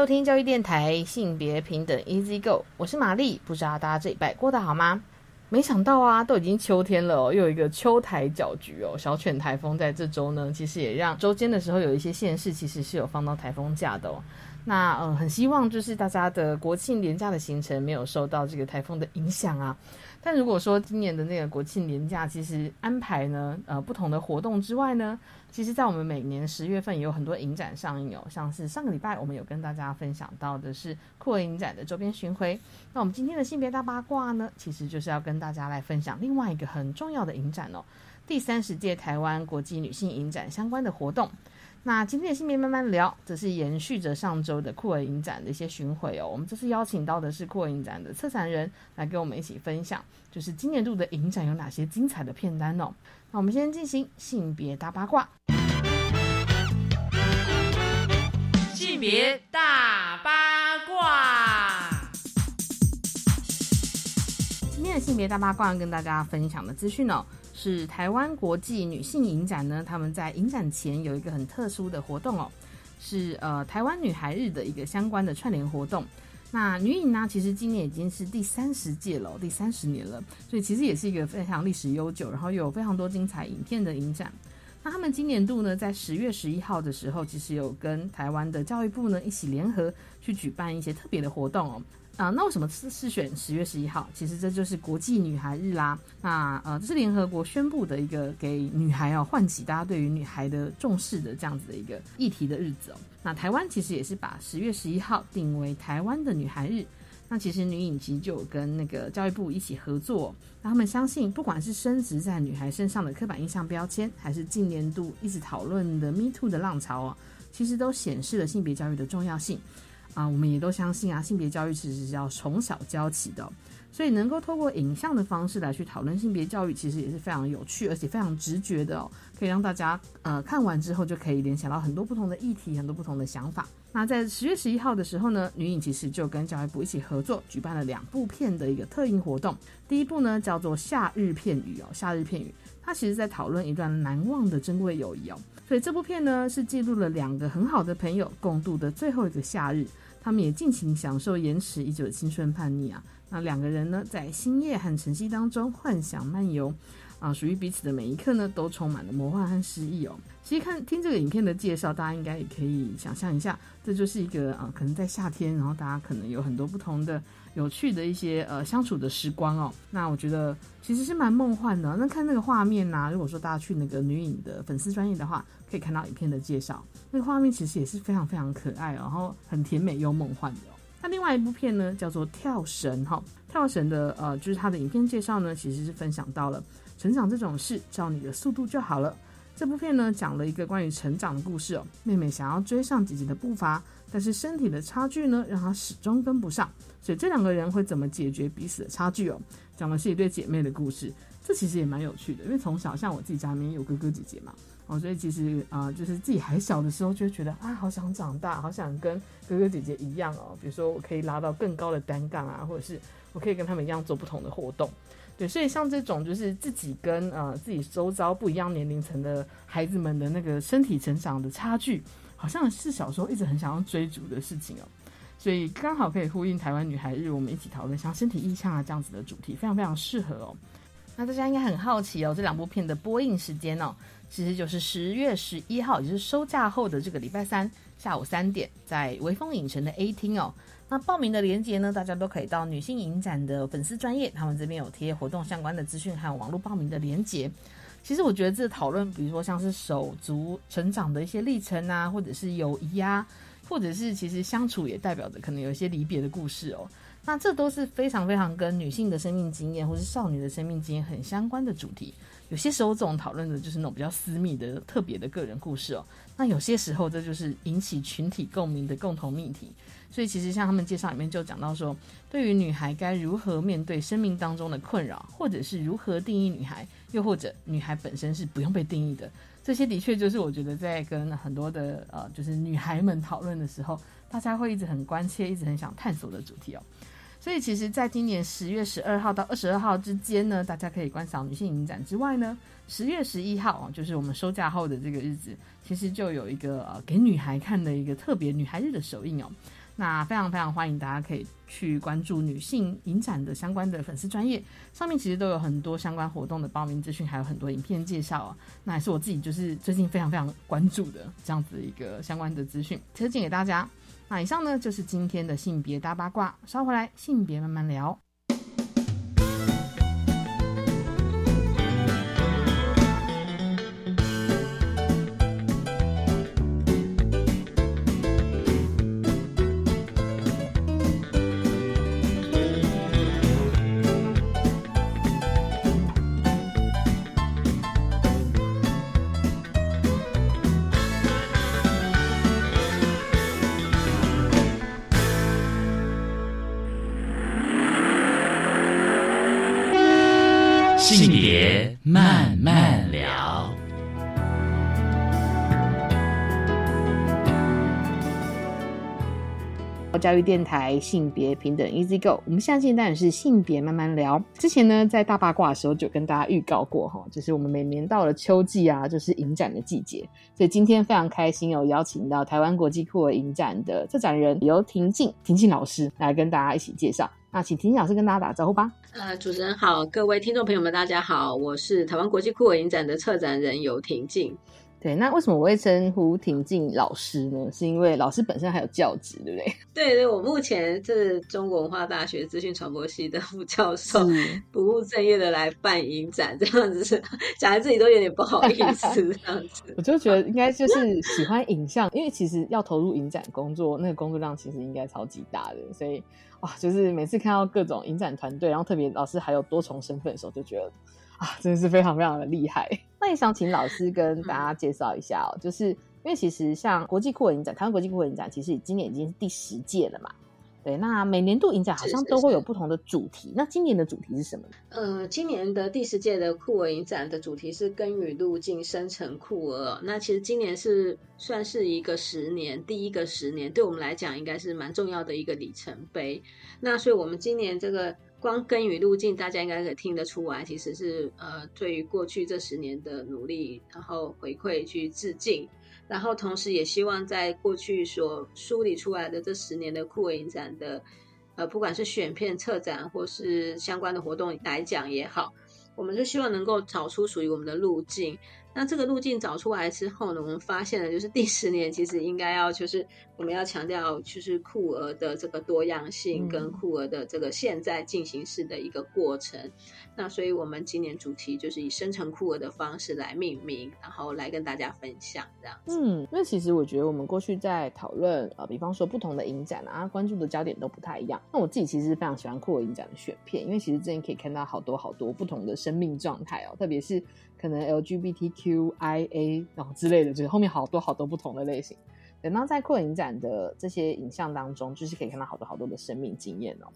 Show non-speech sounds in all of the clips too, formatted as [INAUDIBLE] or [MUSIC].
收听教育电台性别平等 Easy Go，我是玛丽。不知道大家这一拜过得好吗？没想到啊，都已经秋天了哦，又有一个秋台搅局哦。小犬台风在这周呢，其实也让周间的时候有一些县市其实是有放到台风假的哦。那嗯，很希望就是大家的国庆连假的行程没有受到这个台风的影响啊。但如果说今年的那个国庆年假，其实安排呢，呃，不同的活动之外呢，其实，在我们每年十月份也有很多影展上映哦，像是上个礼拜我们有跟大家分享到的是酷儿影展的周边巡回。那我们今天的性别大八卦呢，其实就是要跟大家来分享另外一个很重要的影展哦，第三十届台湾国际女性影展相关的活动。那今天的性别慢慢聊，则是延续着上周的酷儿影展的一些巡回哦。我们这次邀请到的是酷儿影展的策展人来跟我们一起分享，就是今年度的影展有哪些精彩的片单哦。那我们先进行性别大八卦。性别大八卦，今天的性别大八卦跟大家分享的资讯哦。是台湾国际女性影展呢，他们在影展前有一个很特殊的活动哦，是呃台湾女孩日的一个相关的串联活动。那女影呢，其实今年已经是第三十届了，第三十年了，所以其实也是一个非常历史悠久，然后又有非常多精彩影片的影展。那他们今年度呢，在十月十一号的时候，其实有跟台湾的教育部呢一起联合去举办一些特别的活动哦。啊，那为什么是是选十月十一号？其实这就是国际女孩日啦。那呃，这是联合国宣布的一个给女孩啊唤起大家对于女孩的重视的这样子的一个议题的日子哦。那台湾其实也是把十月十一号定为台湾的女孩日。那其实女影集就跟那个教育部一起合作，那他们相信，不管是升值在女孩身上的刻板印象标签，还是近年度一直讨论的 Me Too 的浪潮哦，其实都显示了性别教育的重要性。啊，我们也都相信啊，性别教育其实是要从小教起的，所以能够透过影像的方式来去讨论性别教育，其实也是非常有趣，而且非常直觉的哦，可以让大家呃看完之后就可以联想到很多不同的议题，很多不同的想法。那在十月十一号的时候呢，女影其实就跟教育部一起合作，举办了两部片的一个特映活动。第一部呢叫做《夏日片语》哦，《夏日片语》它其实在讨论一段难忘的珍贵友谊哦。所以这部片呢，是记录了两个很好的朋友共度的最后一个夏日，他们也尽情享受延迟已久的青春叛逆啊。那两个人呢，在星夜和晨曦当中幻想漫游，啊，属于彼此的每一刻呢，都充满了魔幻和诗意哦。其实看听这个影片的介绍，大家应该也可以想象一下，这就是一个啊，可能在夏天，然后大家可能有很多不同的。有趣的一些呃相处的时光哦，那我觉得其实是蛮梦幻的。那看那个画面呐，如果说大家去那个女影的粉丝专业的话，可以看到影片的介绍，那个画面其实也是非常非常可爱，然后很甜美又梦幻的。那另外一部片呢，叫做《跳绳》哈，《跳绳》的呃就是它的影片介绍呢，其实是分享到了成长这种事，照你的速度就好了。这部片呢，讲了一个关于成长的故事哦。妹妹想要追上姐姐的步伐，但是身体的差距呢，让她始终跟不上。所以这两个人会怎么解决彼此的差距哦？讲的是一对姐妹的故事，这其实也蛮有趣的。因为从小像我自己家里面有哥哥姐姐嘛，哦，所以其实啊，就是自己还小的时候，就觉得啊，好想长大，好想跟哥哥姐姐一样哦。比如说我可以拉到更高的单杠啊，或者是我可以跟他们一样做不同的活动。对，所以像这种就是自己跟呃自己周遭不一样年龄层的孩子们的那个身体成长的差距，好像是小时候一直很想要追逐的事情哦。所以刚好可以呼应台湾女孩日，我们一起讨论像身体意象啊这样子的主题，非常非常适合哦。那大家应该很好奇哦，这两部片的播映时间哦，其实就是十月十一号，也就是收假后的这个礼拜三下午三点，在微风影城的 A 厅哦。那报名的链接呢，大家都可以到女性影展的粉丝专业，他们这边有贴活动相关的资讯还有网络报名的链接。其实我觉得这讨论，比如说像是手足成长的一些历程啊，或者是友谊啊。或者是其实相处也代表着可能有一些离别的故事哦，那这都是非常非常跟女性的生命经验或是少女的生命经验很相关的主题。有些时候这种讨论的就是那种比较私密的、特别的个人故事哦。那有些时候这就是引起群体共鸣的共同命题。所以其实像他们介绍里面就讲到说，对于女孩该如何面对生命当中的困扰，或者是如何定义女孩，又或者女孩本身是不用被定义的，这些的确就是我觉得在跟很多的呃就是女孩们讨论的时候，大家会一直很关切、一直很想探索的主题哦。所以其实，在今年十月十二号到二十二号之间呢，大家可以观赏女性影展之外呢，十月十一号啊，就是我们收假后的这个日子，其实就有一个呃给女孩看的一个特别女孩日的首映哦。那非常非常欢迎大家可以去关注女性影展的相关的粉丝专业，上面其实都有很多相关活动的报名资讯，还有很多影片介绍啊。那也是我自己就是最近非常非常关注的这样子一个相关的资讯，推荐给大家。那以上呢就是今天的性别大八卦，稍回来性别慢慢聊。教育电台性别平等 Easy Go，我们下期当然是性别慢慢聊。之前呢，在大八卦的时候就跟大家预告过哈，就是我们每年到了秋季啊，就是影展的季节，所以今天非常开心有邀请到台湾国际酷儿影展的策展人由婷静婷静老师来跟大家一起介绍。那请婷婷老师跟大家打招呼吧。呃，主持人好，各位听众朋友们，大家好，我是台湾国际酷儿影展的策展人游婷静。对，那为什么我会称呼婷静老师呢？是因为老师本身还有教职，对不对？[LAUGHS] 对对，我目前是中国文化大学资讯传播系的副教授，不务正业的来办影展，这样子是讲来自己都有点不好意思，[LAUGHS] 这样子。我就觉得应该就是喜欢影像，因为其实要投入影展工作，那个工作量其实应该超级大的，所以哇，就是每次看到各种影展团队，然后特别老师还有多重身份的时候，就觉得。啊，真的是非常非常的厉害。那也想请老师跟大家介绍一下哦，就是因为其实像国际酷儿影展，台湾国际酷儿影展其实今年已经是第十届了嘛。对，那每年度影展好像都会有不同的主题。那今年的主题是什么呢？呃，今年的第十届的酷儿影展的主题是“根与路径生成酷儿”。那其实今年是算是一个十年，第一个十年，对我们来讲应该是蛮重要的一个里程碑。那所以我们今年这个。光根与路径，大家应该可以听得出来，其实是呃，对于过去这十年的努力，然后回馈去致敬，然后同时也希望在过去所梳理出来的这十年的酷儿影展的，呃，不管是选片、策展或是相关的活动来讲也好，我们就希望能够找出属于我们的路径。那这个路径找出来之后呢，我们发现了，就是第十年其实应该要就是我们要强调，就是酷儿的这个多样性跟酷儿的这个现在进行式的一个过程。那所以我们今年主题就是以生成酷儿的方式来命名，然后来跟大家分享这样。嗯，那其实我觉得我们过去在讨论呃，比方说不同的影展啊，关注的焦点都不太一样。那我自己其实非常喜欢酷儿影展的选片，因为其实之前可以看到好多好多不同的生命状态哦，特别是。可能 LGBTQIA 然后之类的，就是后面好多好多不同的类型。等到在扩影展的这些影像当中，就是可以看到好多好多的生命经验哦。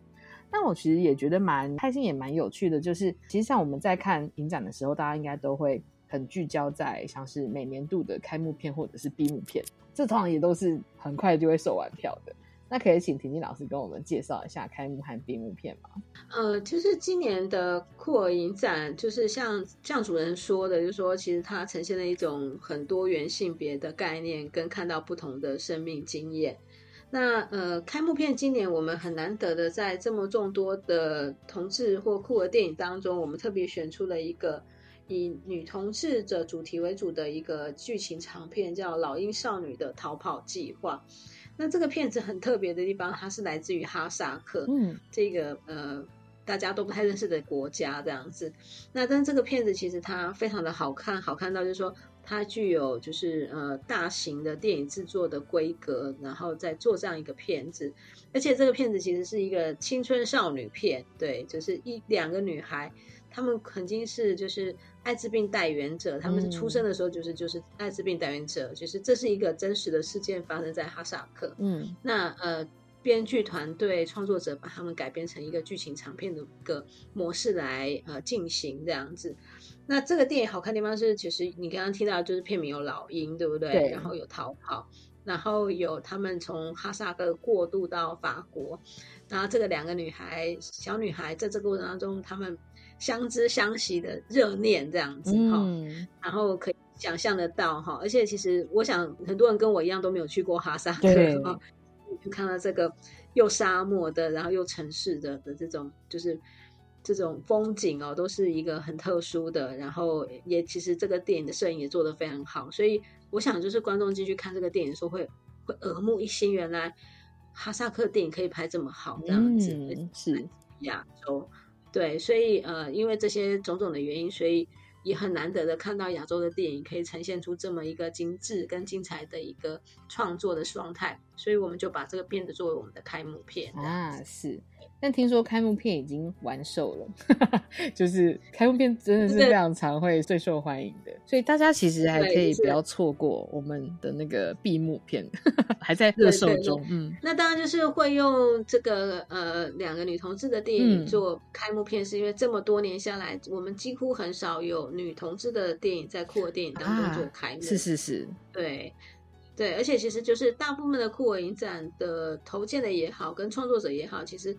那我其实也觉得蛮开心，也蛮有趣的。就是其实像我们在看影展的时候，大家应该都会很聚焦在像是每年度的开幕片或者是闭幕片，这通常也都是很快就会售完票的。那可以请婷婷老师跟我们介绍一下开幕和闭幕片吗？呃，就是今年的酷儿影展，就是像像主人说的，就是说其实它呈现了一种很多元性别的概念，跟看到不同的生命经验。那呃，开幕片今年我们很难得的在这么众多的同志或酷儿电影当中，我们特别选出了一个以女同志的主题为主的一个剧情长片，叫《老鹰少女的逃跑计划》。那这个片子很特别的地方，它是来自于哈萨克，嗯，这个呃大家都不太认识的国家这样子。那但这个片子其实它非常的好看，好看到就是说它具有就是呃大型的电影制作的规格，然后再做这样一个片子。而且这个片子其实是一个青春少女片，对，就是一两个女孩。她们曾经是就是艾滋病带源者，她们是出生的时候就是就是艾滋病带源者，就是这是一个真实的事件发生在哈萨克。嗯那呃，编剧团队创作者把他们改编成一个剧情长片的一个模式来呃进行这样子。那这个电影好看的地方是，其实你刚刚听到就是片名有老鹰，对不对？对然后有逃跑，然后有他们从哈萨克过渡到法国，然后这个两个女孩小女孩在这个过程当中，她们相知相惜的热恋这样子哈。嗯，然后可以想象得到哈，而且其实我想很多人跟我一样都没有去过哈萨克对哈，就看到这个又沙漠的，然后又城市的的这种就是这种风景哦，都是一个很特殊的。然后也其实这个电影的摄影也做得非常好，所以我想就是观众进去看这个电影的时候会会耳目一新，原来哈萨克电影可以拍这么好这样子，嗯，是，[LAUGHS] 亚洲。对，所以呃，因为这些种种的原因，所以也很难得的看到亚洲的电影可以呈现出这么一个精致跟精彩的一个创作的状态，所以我们就把这个片子作为我们的开幕片。啊，是。但听说开幕片已经完售了，[LAUGHS] 就是开幕片真的是非常常会最受欢迎的，所以大家其实还可以不要错过我们的那个闭幕片，[LAUGHS] 还在热售中。嗯，那当然就是会用这个呃两个女同志的电影嗯做开幕片，是因为这么多年下来，我们几乎很少有女同志的电影在酷儿电影当中做开幕。是是是，对，对，而且其实就是大部分的酷我影展的投建的也好，跟创作者也好，其实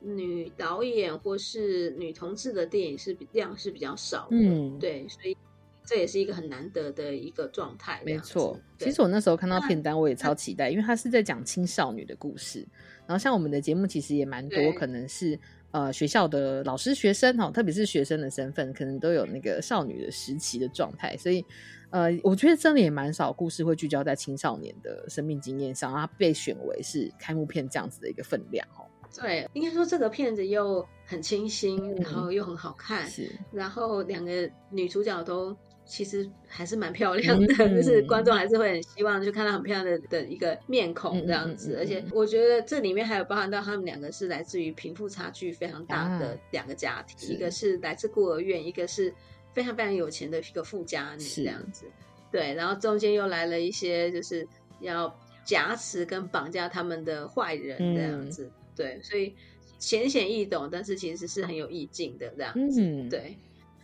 女导演或是女同志的电影是量是比较少的。嗯，对，所以这也是一个很难得的一个状态。没错。其对实我那时候看到片单，我也超期待，因为它是在讲青少女的故事。然后像我们的节目其实也蛮多，可能是呃学校的老师、学生哦，特别是学生的身份，可能都有那个少女的时期的状态。所以呃，我觉得真的也蛮少故事会聚焦在青少年的生命经验上，然后它被选为是开幕片这样子的一个分量哦。对，应该说这个片子又很清新，嗯然后又很好看，是，然后两个女主角都其实还是蛮漂亮的，嗯就是观众还是会很希望就看到很漂亮的的一个面孔这样子。而且我觉得这里面还有包含到他们两个是来自于贫富差距非常大的啊两个家庭，是一个是来自孤儿院，一个是非常非常有钱的一个富家女这样子。对，然后中间又来了一些就是要挟持跟绑架他们的坏人这样嗯子。对，所以浅显易懂，但是其实是很有意境的这样子。嗯，对。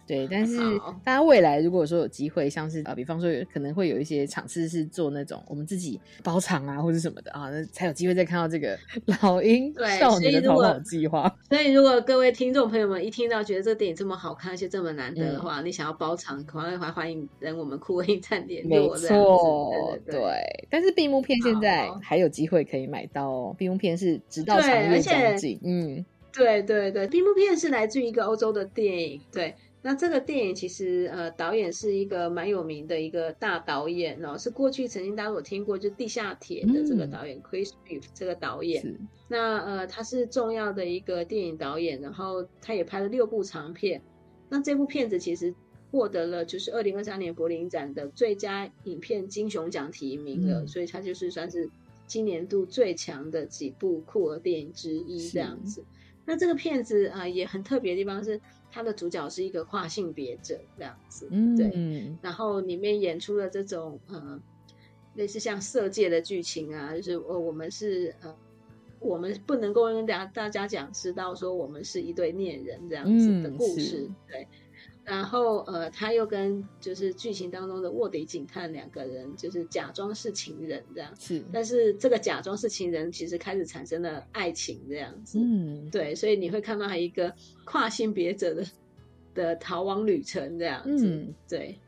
对，但是大家未来如果说有机会，像是呃，比方说可能会有一些场次是做那种我们自己包场啊，或者什么的啊，那才有机会再看到这个 [LAUGHS] 老鹰对少年的逃所以如果跑计划。所以，如果各位听众朋友们一听到觉得这个电影这么好看，而且这么难得的嗯话，你想要包场，可能还欢迎跟我们酷威影站点没。错，对对对但是闭幕片现在还有机会可以买到哦，闭幕片是直到对长月将近，嗯，对对对，闭幕片是来自于一个欧洲的电影，对。那这个电影其实呃，导演是一个蛮有名的一个大导演哦，是过去曾经大家有听过，就《地下铁》的这个嗯导演、Chris Reeve 这个导演。那呃，他是重要的一个电影导演，然后他也拍了六部长片。那这部片子其实获得了就是二零二三年柏林展的最佳影片金熊奖提名了，嗯所以他就是算是今年度最强的几部酷儿电影之一是这样子。那这个片子啊、呃也很特别的地方是，它的主角是一个跨性别者这样子，对。嗯，然后里面演出了这种呃类似像色戒的剧情啊，就是呃我们是呃我们不能够跟大家大家讲知道说我们是一对恋人这样子的嗯故事，是对。然后呃，他又跟就是剧情当中的卧底警探两个人就是假装是情人这样，是，但是这个假装是情人其实开始产生了爱情这样子，嗯，对，所以你会看到一个跨性别者的的逃亡旅程这样子，嗯对。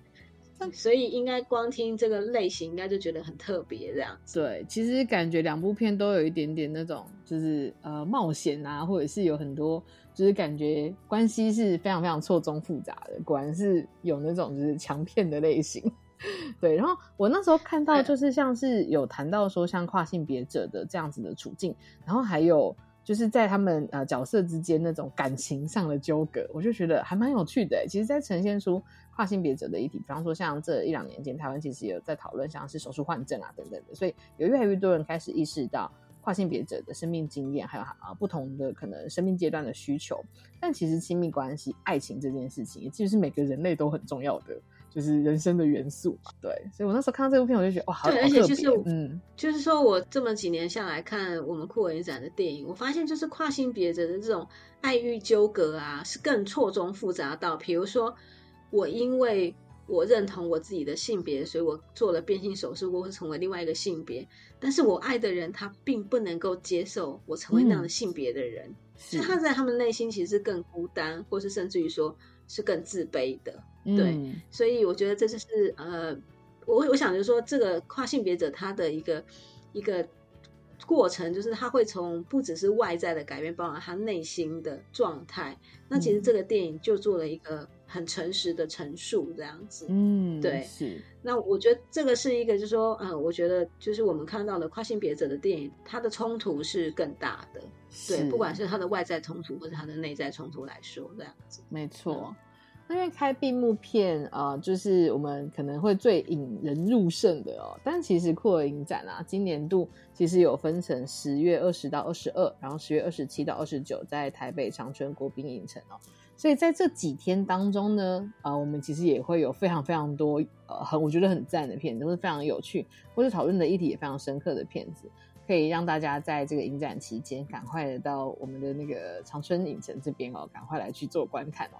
所以应该光听这个类型，应该就觉得很特别这样子。对，其实感觉两部片都有一点点那种，就是呃冒险啊，或者是有很多，就是感觉关系是非常非常错综复杂的。果然是有那种就是强骗的类型。[LAUGHS] 对，然后我那时候看到就是像是有谈到说像跨性别者的这样子的处境，然后还有就是在他们呃角色之间那种感情上的纠葛，我就觉得还蛮有趣的欸。其实，在呈现出跨性别者的议题，比方说像这一两年间，台湾其实也有在讨论像是手术换证啊等等的，所以有越来越多人开始意识到跨性别者的生命经验，还有啊不同的可能生命阶段的需求。但其实亲密关系、爱情这件事情，也其实是每个人类都很重要的，就是人生的元素嘛。对，所以我那时候看到这部片，我就觉得哇，好对，而且就是，嗯，就是说我这么几年下来看我们酷儿影展的电影，我发现就是跨性别者的这种爱欲纠葛啊，是更错综复杂到，比如说我因为我认同我自己的性别，所以我做了变性手术，我会成为另外一个性别，但是我爱的人他并不能够接受我成为那样的性别的人，是。所以他在他们内心其实是更孤单，或是甚至于说是更自卑的。对。嗯所以我觉得这就是呃，我我想就是说，这个跨性别者他的一个一个过程，就是他会从不只是外在的改变，包含他内心的状态。那其实嗯。这个电影就做了一个很诚实的陈述，这样子。嗯，对是，那我觉得这个是一个，就是说，呃，我觉得就是我们看到的跨性别者的电影，它的冲突是更大的。对，不管是它的外在冲突或者它的内在冲突来说，这样子。没错。那因为开闭幕片啊、呃就是我们可能会最引人入胜的哦。但其实酷儿影展啊，今年度其实有分成十月二十到二十二，然后十月二十七到二十九在台北长春国宾影城哦。所以在这几天当中呢，啊、我们其实也会有非常非常多呃很我觉得很赞的片子，或是非常有趣，或者讨论的议题也非常深刻的片子。可以让大家在这个影展期间赶快的到我们的那个长春影城这边哦，赶快来去做观看哦。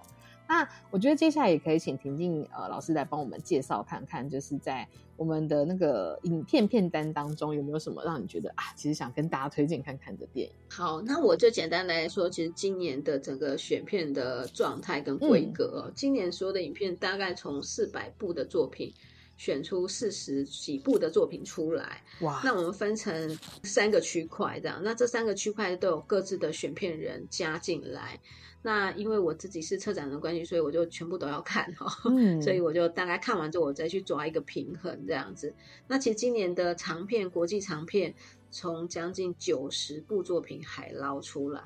那我觉得接下来也可以请婷静呃老师来帮我们介绍看看，就是在我们的那个影片片单当中有没有什么让你觉得啊，其实想跟大家推荐看看的电影？好，那我就简单来说，其实今年的整个选片的状态跟规格、哦，今年所有的影片大概从四百部的作品选出四十几部的作品出来。哇那我们分成三个区块，这样，那这三个区块都有各自的选片人加进来。那因为我自己是策展的关系，所以我就全部都要看哈、哦。嗯所以我就大概看完之后，我再去抓一个平衡这样子。那其实今年的长片，国际长片，从将近九十部作品海捞出来，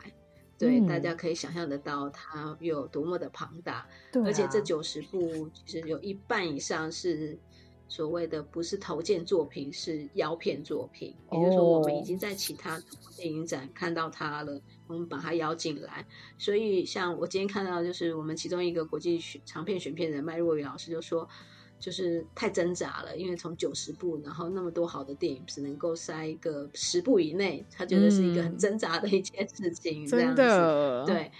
对，嗯大家可以想象得到它有多么的庞大。啊而且这九十部其实有一半以上是所谓的不是投件作品，是邀片作品，也就是说我们已经在其他电影展看到它了，我们把它邀进来。所以像我今天看到，就是我们其中一个国际选长片选片人麦若雨老师就说。就是太挣扎了，因为从九十部，然后那么多好的电影，只能够塞一个十部以内，他觉得是一个很嗯挣扎的一件事情。这真样子的，对，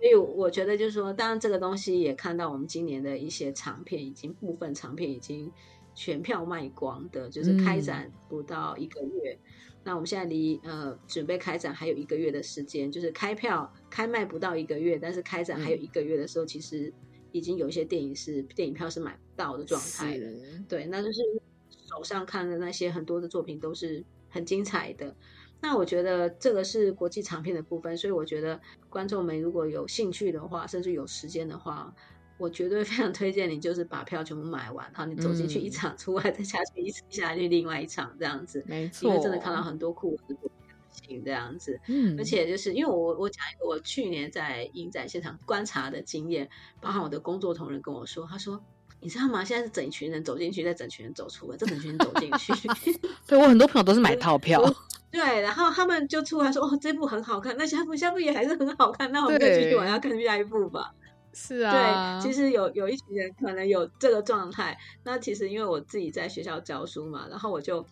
所以我觉得就是说，当然这个东西也看到我们今年的一些长片，已经部分长片已经全票卖光的，就是开嗯展不到一个月。那我们现在离呃准备开展还有一个月的时间，就是开票开卖不到一个月，但是开展还有一个月的时候，其实已经有一些电影是电影票是买不到的状态了。对，那就是手上看的那些很多的作品都是很精彩的。那我觉得这个是国际长片的部分，所以我觉得观众们如果有兴趣的话，甚至有时间的话，我绝对非常推荐你，就是把票全部买完，然后你走进去一嗯场，出来再下去一下去另外一场这样子，没错，因为真的看到很多酷的作品这样子。嗯，而且就是因为我我讲一个我去年在影展现场观察的经验，包含我的工作同仁跟我说，他说。你知道吗？现在是整一群人走进去，再整群人走出来，再整群人走进去，[LAUGHS] 对我很多朋友都是买套票，对，然后他们就出来说：“哦，这部很好看，那下部下部也还是很好看，那我们就继续往下看下一部吧。”是啊，对，其实有有一群人可能有这个状态。那其实因为我自己在学校教书嘛，然后我就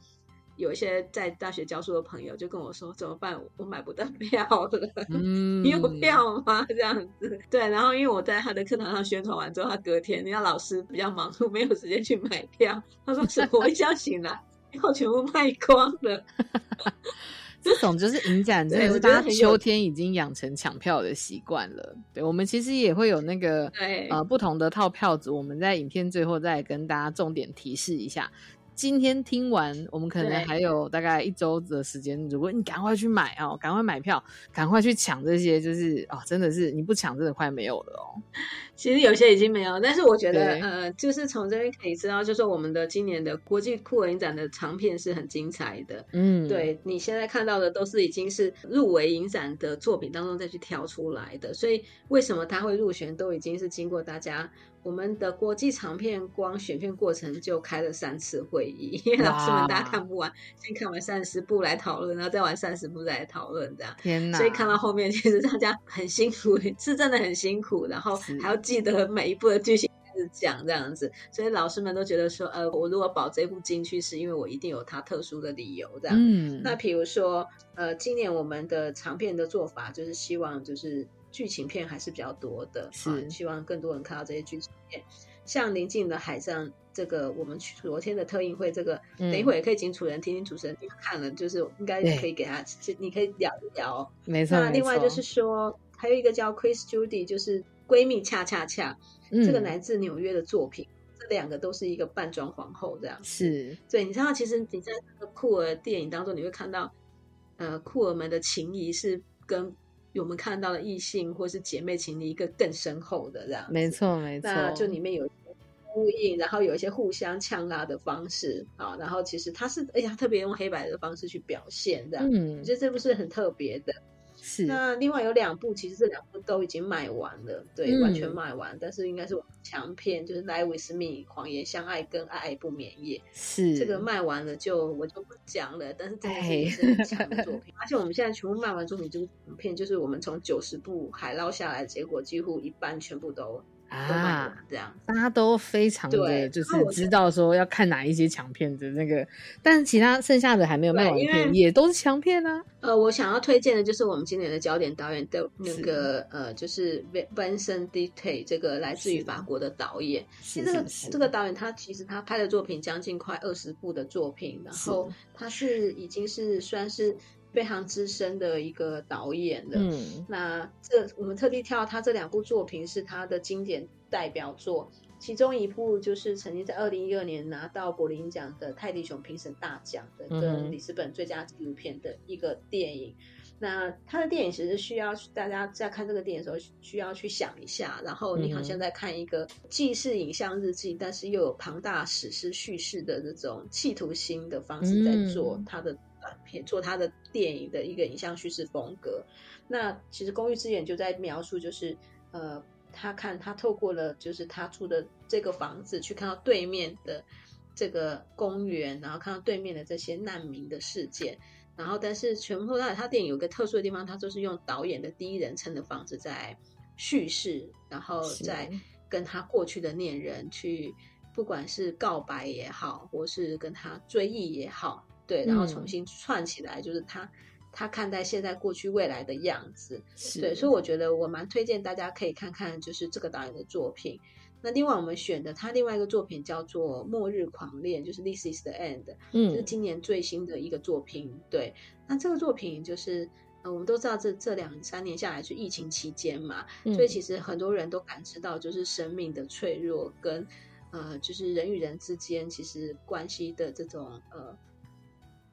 有一些在大学教书的朋友就跟我说：“怎么办？我买不到票了。”嗯，[LAUGHS] 你有票吗？这样子，对。然后因为我在他的课堂上宣传完之后，他隔天，人家老师比较忙碌，[LAUGHS] 没有时间去买票。他说：“什么？我一觉醒来，票全部卖光了。[LAUGHS] 这种就是影展，真的是大家秋天已经养成抢票的习惯了。对我们其实也会有那个对呃不同的套票组，我们在影片最后再跟大家重点提示一下。今天听完，我们可能对还有大概一周的时间。如果你赶快去买哦，赶快买票，赶快去抢这些，就是哦，真的是你不抢，真的快没有了哦。其实有些已经没有，但是我觉得呃，就是从这边可以知道，就是我们的今年的国际酷儿影展的长片是很精彩的。嗯，，对你现在看到的都是已经是入围影展的作品当中再去挑出来的，所以为什么他会入选，都已经是经过大家我们的国际长片光选片过程就开了三次会议，[LAUGHS] 因为老师们大家看不完，先看完三十部来讨论，然后再玩三十部再来讨论，这样。天哪！所以看到后面，其实大家很辛苦，[LAUGHS] 是真的很辛苦，然后还要记得每一部的剧情讲这样子。所以老师们都觉得说，呃，我如果保这部进去，是因为我一定有它特殊的理由这样。嗯，那比如说，呃，今年我们的长片的做法就是希望就是剧情片还是比较多的，是啊希望更多人看到这些剧情片。像临近的海上这个，我们昨天的特映会，这个、嗯等一会儿也可以请主持人听听主持人看了，就是应该对可以给他，你可以聊一聊。没错。那另外就是说，还有一个叫 Chris Judy，就是闺蜜恰恰恰，这个嗯来自纽约的作品，这两个都是一个扮装皇后这样。是对，你知道，其实你在那个酷儿电影当中，你会看到，呃，酷儿们的情谊是跟我们看到的异性或是姐妹情的一个更深厚的这样。没。错没错，那就里面有呼应，然后有一些互相呛拉的方式啊，然后其实他是，哎呀，特别用黑白的方式去表现这样。嗯我觉得这部是很特别的。是那另外有两部，其实这两部都已经卖完了，对，嗯完全卖完，但是应该是我们强片，就是《Lie with Me》《谎言相爱》跟《爱爱不眠夜》。是这个卖完了就我就不讲了，但是真的是也哎是很强的 [LAUGHS] 作品。而且我们现在全部卖完作品，就是影片，就是我们从九十部海捞下来，结果几乎一半全部都啊完，这样。大家都非常的对就是知道说要看哪一些强片的那个，但其他剩下的还没有卖完片也都是强片啊。呃，我想要推荐的就是我们今年的焦点导演的那个呃，就是 Vincent d i t a 这个来自于法国的导演。是其实这个是是这个导演他其实他拍的作品将近快二十部的作品，然后他是已经是算是非常资深的一个导演了。嗯那这我们特地挑他这两部作品是他的经典代表作，其中一部就是曾经在二零一二年拿到柏林奖的泰迪熊评审大奖的，跟里斯本最佳纪录片的一个电影。那他的电影其实需要大家在看这个电影的时候需要去想一下，然后你好像在看一个既是影像日记，但是又有庞大史诗叙事的这种企图心的方式在做嗯他的短片，做他的电影的一个影像叙事风格。那其实《公寓之眼》就在描述，就是呃，他看他透过了就是他住的这个房子，去看到对面的这个公园，然后看到对面的这些难民的事件。然后，但是全部他他电影有一个特殊的地方，他就是用导演的第一人称的方式在叙事，然后是再跟他过去的恋人去，不管是告白也好，或是跟他追忆也好，对，然后嗯重新串起来，就是他他看待现在、过去、未来的样子。是对，所以我觉得我蛮推荐大家可以看看，就是这个导演的作品。那另外我们选的他另外一个作品叫做《末日狂恋》，就是《This Is the End》，这是嗯今年最新的一个作品。对，那这个作品就是。呃，我们都知道这这两三年下来是疫情期间嘛，嗯所以其实很多人都感知到，就是生命的脆弱跟呃，就是人与人之间其实关系的这种呃，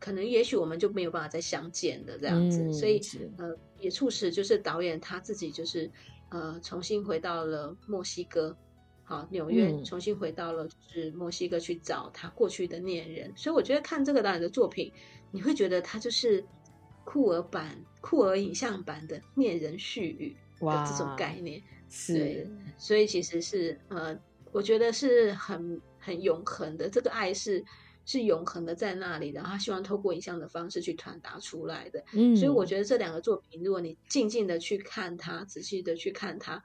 可能也许我们就没有办法再相见的这样子，嗯所以呃，也促使就是导演他自己就是呃重新回到了墨西哥，好纽约，嗯。重新回到了就是墨西哥去找他过去的恋人，所以我觉得看这个导演的作品，你会觉得他就是酷儿版、酷儿影像版的恋人絮语的这种概念。是。对，所以其实是呃，我觉得是很很永恒的，这个爱是是永恒的在那里，然后他希望透过影像的方式去传达出来的。嗯，所以我觉得这两个作品，如果你静静的去看它，仔细的去看它，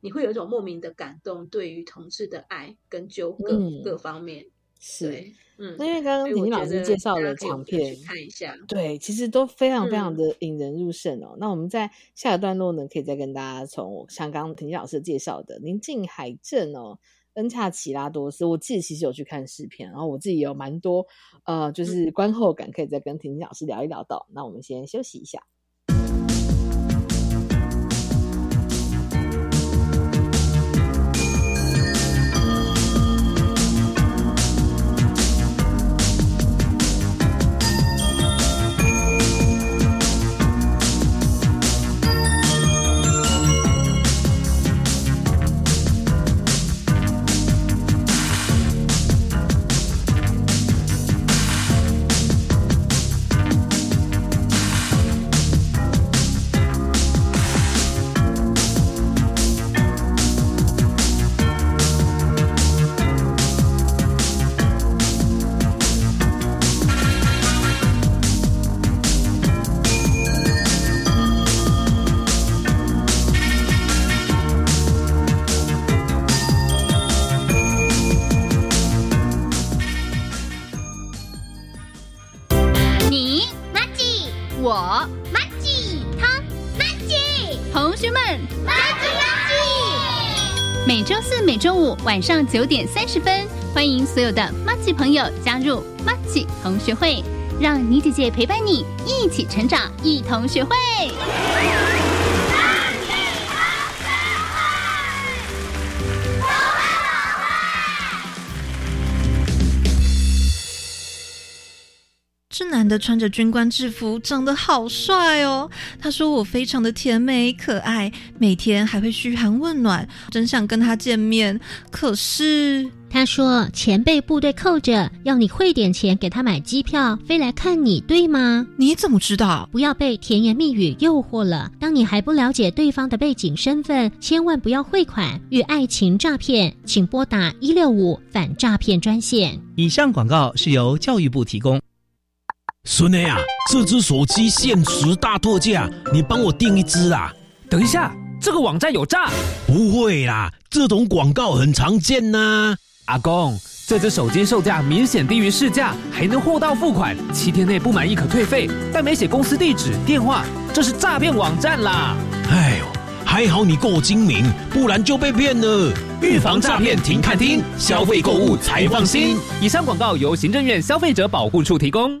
你会有一种莫名的感动，对于同志的爱跟纠葛嗯各方面。是，嗯，那因为刚刚婷婷老师介绍的大家可以有长片，看一下。对，其实都非常非常嗯的引人入胜哦。那我们在下一段落呢，可以再跟大家从像刚刚婷婷老师介绍的《宁静海镇》哦，恩恰奇拉多斯，我自己其实有去看试片，然后我自己有蛮多呃，嗯就是观后感，可以再跟婷婷老师聊一聊的。那我们先休息一下。晚上九点三十分，欢迎所有的 Machi 朋友加入 Machi 同学会，让倪姐姐陪伴你一起成长，一同学会。的穿着军官制服，长得好帅哦。他说我非常的甜美可爱，每天还会嘘寒问暖，真想跟他见面。可是他说钱被部队扣着，要你汇点钱给他买机票，飞来看你，对吗？你怎么知道？不要被甜言蜜语诱惑了。当你还不了解对方的背景身份，千万不要汇款与爱情诈骗，请拨打一六五反诈骗专线。以上广告是由教育部提供。孙女啊，这只手机限时大特价，你帮我订一只啊！等一下，这个网站有诈？不会啦，这种广告很常见呐。阿公，这只手机售价明显低于市价，还能货到付款，七天内不满意可退费，但没写公司地址、电话，这是诈骗网站啦！哎呦，还好你够精明，不然就被骗了。预防诈骗，停看听，消费购物才放心。以上广告由行政院消费者保护处提供。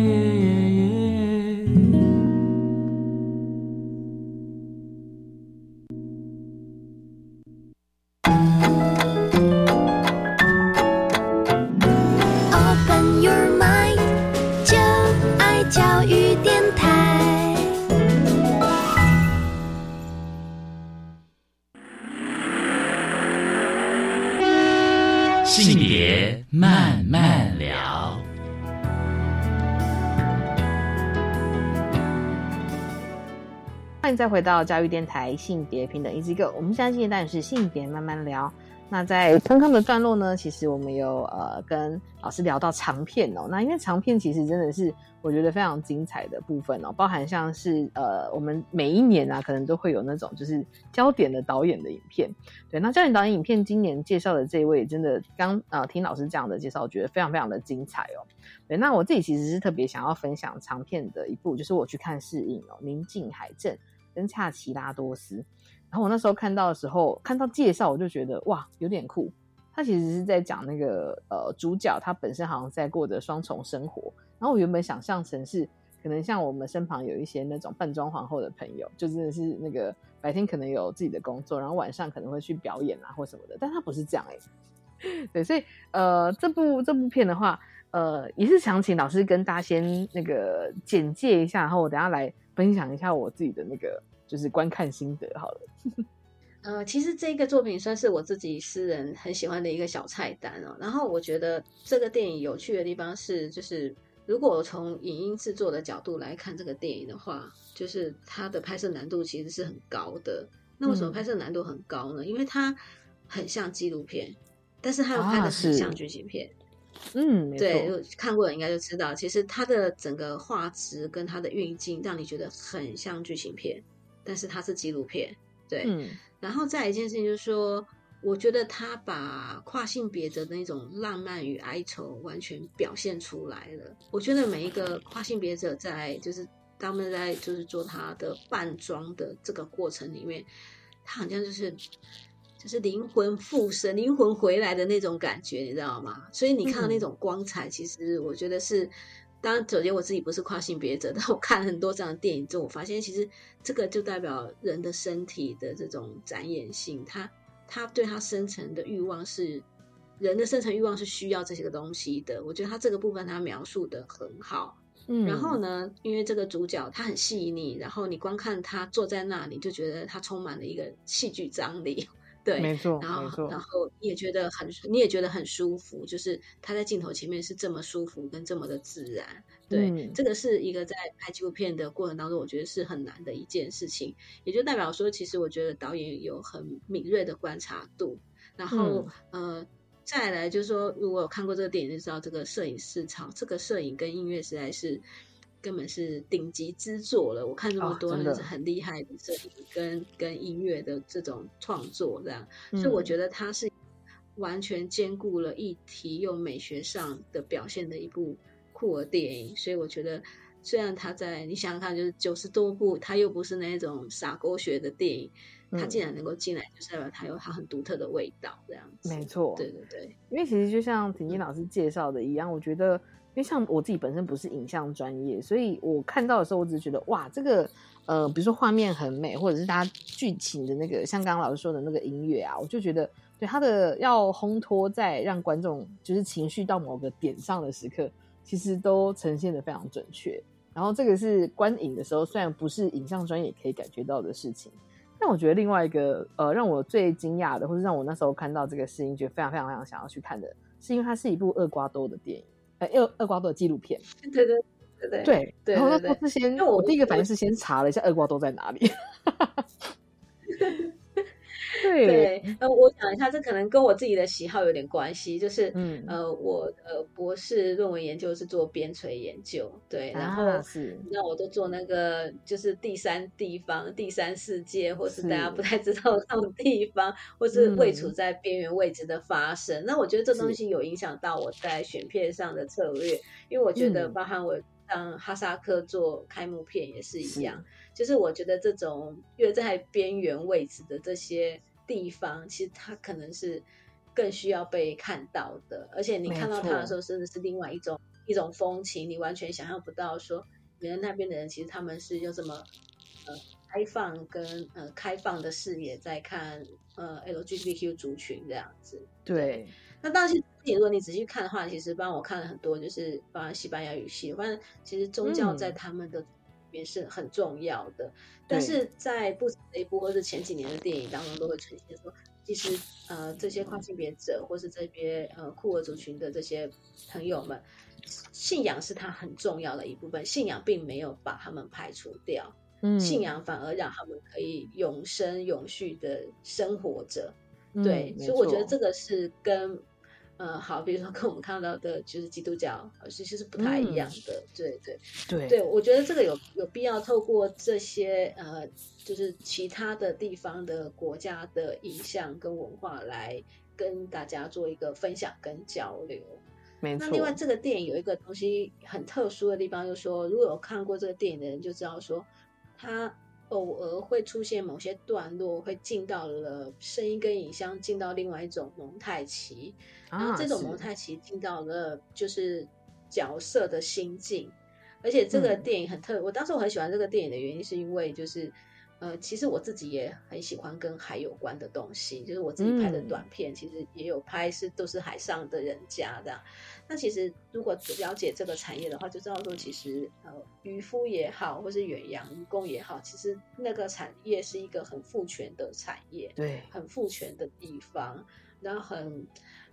慢慢聊。欢迎再回到教育电台性别平等一机构。我们现在进行的单元是性别慢慢聊。那在刚刚的段落呢，其实我们有呃跟老师聊到长片哦。那因为长片其实真的是我觉得非常精彩的部分哦，包含像是呃我们每一年啊，可能都会有那种就是焦点的导演的影片。对，那焦点导演影片今年介绍的这位，真的刚呃听老师这样的介绍，我觉得非常非常的精彩哦。对，那我自己其实是特别想要分享长片的一部，就是我去看试映哦，《宁静海镇》跟恰奇拉多斯。然后我那时候看到的时候，看到介绍我就觉得哇，有点酷。他其实是在讲那个呃主角他本身好像在过着双重生活。然后我原本想象成是可能像我们身旁有一些那种扮装皇后的朋友，就真的是那个白天可能有自己的工作，然后晚上可能会去表演啊或什么的。但他不是这样哎、[LAUGHS] 对，所以呃这部这部片的话，呃也是想请老师跟大家先那个简介一下，然后我等下来分享一下我自己的那个就是观看心得好了。[LAUGHS] 呃，其实这个作品算是我自己私人很喜欢的一个小菜单哦。然后我觉得这个电影有趣的地方是，就是如果我从影音制作的角度来看这个电影的话，就是它的拍摄难度其实是很高的。那为什么嗯拍摄难度很高呢？因为它很像纪录片，但是它又拍啊的很像剧情片。嗯，对，看过的应该就知道，其实它的整个画质跟它的运镜，让你觉得很像剧情片，但是它是纪录片。对，嗯然后再一件事情就是说，我觉得他把跨性别的那种浪漫与哀愁完全表现出来了。我觉得每一个跨性别者在就是他们在就是做他的扮装的这个过程里面，他好像就是就是灵魂附身、灵魂回来的那种感觉，你知道吗？所以你看到那种光彩，其实我觉得是。当然，首先我自己不是跨性别者，[LAUGHS] 但我看很多这样的电影之后，我发现其实这个就代表人的身体的这种展演性，他他对他深层的欲望是人的深层欲望是需要这些个东西的。我觉得他这个部分他描述的很好。嗯然后呢，因为这个主角他很细腻，然后你光看他坐在那里，就觉得他充满了一个戏剧张力。对，没错然后然后你也觉得很，你也觉得很舒服，就是他在镜头前面是这么舒服跟这么的自然。对，嗯这个是一个在拍纪录片的过程当中，我觉得是很难的一件事情，也就代表说，其实我觉得导演有很敏锐的观察度，然后、呃，再来就是说，如果有看过这个电影，就知道这个摄影市场，这个摄影跟音乐实在是根本是顶级之作了。我看这么多，真的是很厉害的摄影跟跟音乐的这种创作，这样，嗯所以我觉得它是完全兼顾了议题又美学上的表现的一部酷儿电影。所以我觉得，虽然它在你想想看，就是九十多部，它又不是那种傻狗血的电影。它嗯竟然能够进来，就是代表他有他很独特的味道，这样子。没错，对对对，因为其实就像婷婷老师介绍的一样，我觉得，因为像我自己本身不是影像专业，所以我看到的时候，我只是觉得哇，这个呃，比如说画面很美，或者是它剧情的那个，像刚刚老师说的那个音乐啊，我就觉得对它的要烘托在让观众就是情绪到某个点上的时刻，其实都呈现的非常准确。然后这个是观影的时候，虽然不是影像专业可以感觉到的事情。但我觉得另外一个呃，让我最惊讶的，或者让我那时候看到这个事情，觉得非常非常非常想要去看的，是因为它是一部厄瓜多的电影，呃，厄厄瓜多的纪录片。[LAUGHS] 对对对对对，对然后那对对时候是先，因为我我第一个反应是先查了一下厄瓜多在哪里。[LAUGHS] 对。对，呃，我讲一下，这可能跟我自己的喜好有点关系，就是，嗯。呃，我呃博士论文研究是做边陲研究，对，然后啊是那我都做那个就是第三地方、第三世界，或是是大家不太知道的那种地方，或是位处嗯。在边缘位置的发生。那我觉得这东西有影响到我在选片上的策略，因为我觉得嗯。包含我让哈萨克做开幕片也是一是样。就是我觉得这种越在边缘位置的这些地方，其实它可能是更需要被看到的，而且你看到它的时候，真的是另外一种一种风情，你完全想象不到说，原来那边的人其实他们是用这么呃开放跟呃开放的视野在看呃 LGBTQ 族群这样子。对，那当然，如果你仔细看的话，其实帮我看了很多，就是包含西班牙语系，反正其实宗教在嗯。他们的里面是很重要的。但是在不止这一部或是前几年的电影当中，都会呈现说，其实呃这些跨性别者或是这些呃酷儿族群的这些朋友们，信仰是他很重要的一部分，信仰并没有把他们排除掉。嗯信仰反而让他们可以永生永续的生活着。嗯对，所以我觉得这个是跟呃，好，比如说跟我们看到的就是基督教，呃其实是不太一样的。对对对对，我觉得这个有有必要透过这些呃，就是其他的地方的国家的影像跟文化来跟大家做一个分享跟交流。没错。那另外，这个电影有一个东西很特殊的地方，就是说，如果有看过这个电影的人就知道说，它偶尔会出现某些段落会进到了声音跟影像进到另外一种蒙太奇，然后这种蒙太奇进到了就是角色的心境，而且这个嗯电影很特，我当时我很喜欢这个电影的原因是因为就是。呃，其实我自己也很喜欢跟海有关的东西，就是我自己拍的嗯短片，其实也有拍是都是海上的人家这样。那其实如果了解这个产业的话，就知道说，其实呃渔夫也好，或是远洋渔工也好，其实那个产业是一个很父权的产业，对，很父权的地方，然后很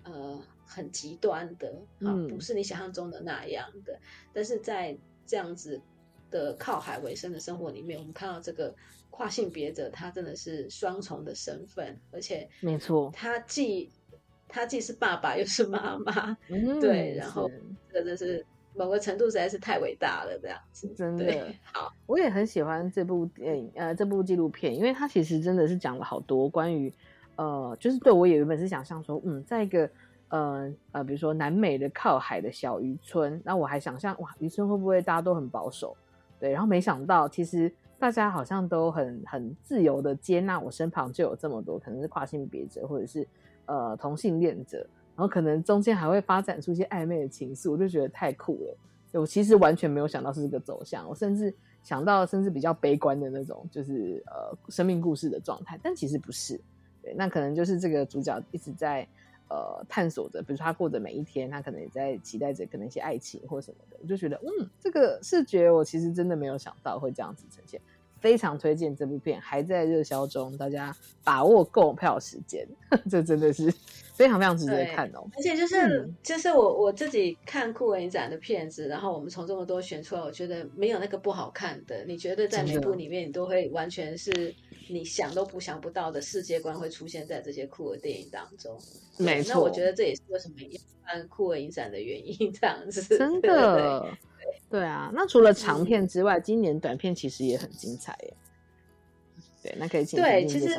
呃很极端的啊，嗯不是你想象中的那样的。但是在这样子的靠海为生的生活里面，我们看到这个跨性别者，他真的是双重的身份，而且没错，他既他既是爸爸又是妈妈，嗯对，然后是这个真是某个程度实在是太伟大了，这样子，真的好，我也很喜欢这部电影，呃，这部纪录片，因为它其实真的是讲了好多关于，呃，就是对我也原本是想象说，嗯，在一个呃呃，比如说南美的靠海的小渔村，那我还想象哇，渔村会不会大家都很保守？对，然后没想到其实大家好像都很很自由的接纳我身旁就有这么多可能是跨性别者或者是呃同性恋者，然后可能中间还会发展出一些暧昧的情愫，我就觉得太酷了。我其实完全没有想到是这个走向，我甚至想到甚至比较悲观的那种，就是呃生命故事的状态，但其实不是。对，那可能就是这个主角一直在呃探索着，比如说他过着每一天，他可能也在期待着可能一些爱情或什么的。我就觉得，嗯，这个视觉我其实真的没有想到会这样子呈现，非常推荐这部片，还在热销中，大家把握购票时间，[LAUGHS] 这真的是非常非常值得看哦。而且就是、就是我我自己看酷文影展的片子，然后我们从这么多选出来，我觉得没有那个不好看的。你觉得在每部里面，你都会完全是你想都不想不到的世界观会出现在这些酷的电影当中。对没那我错觉得这也是为什么要看酷儿影展的原因，这样子。[LAUGHS] 真的对对的，对啊。那除了长片之外，今年短片其实也很精彩耶。对，那可以请对，其实？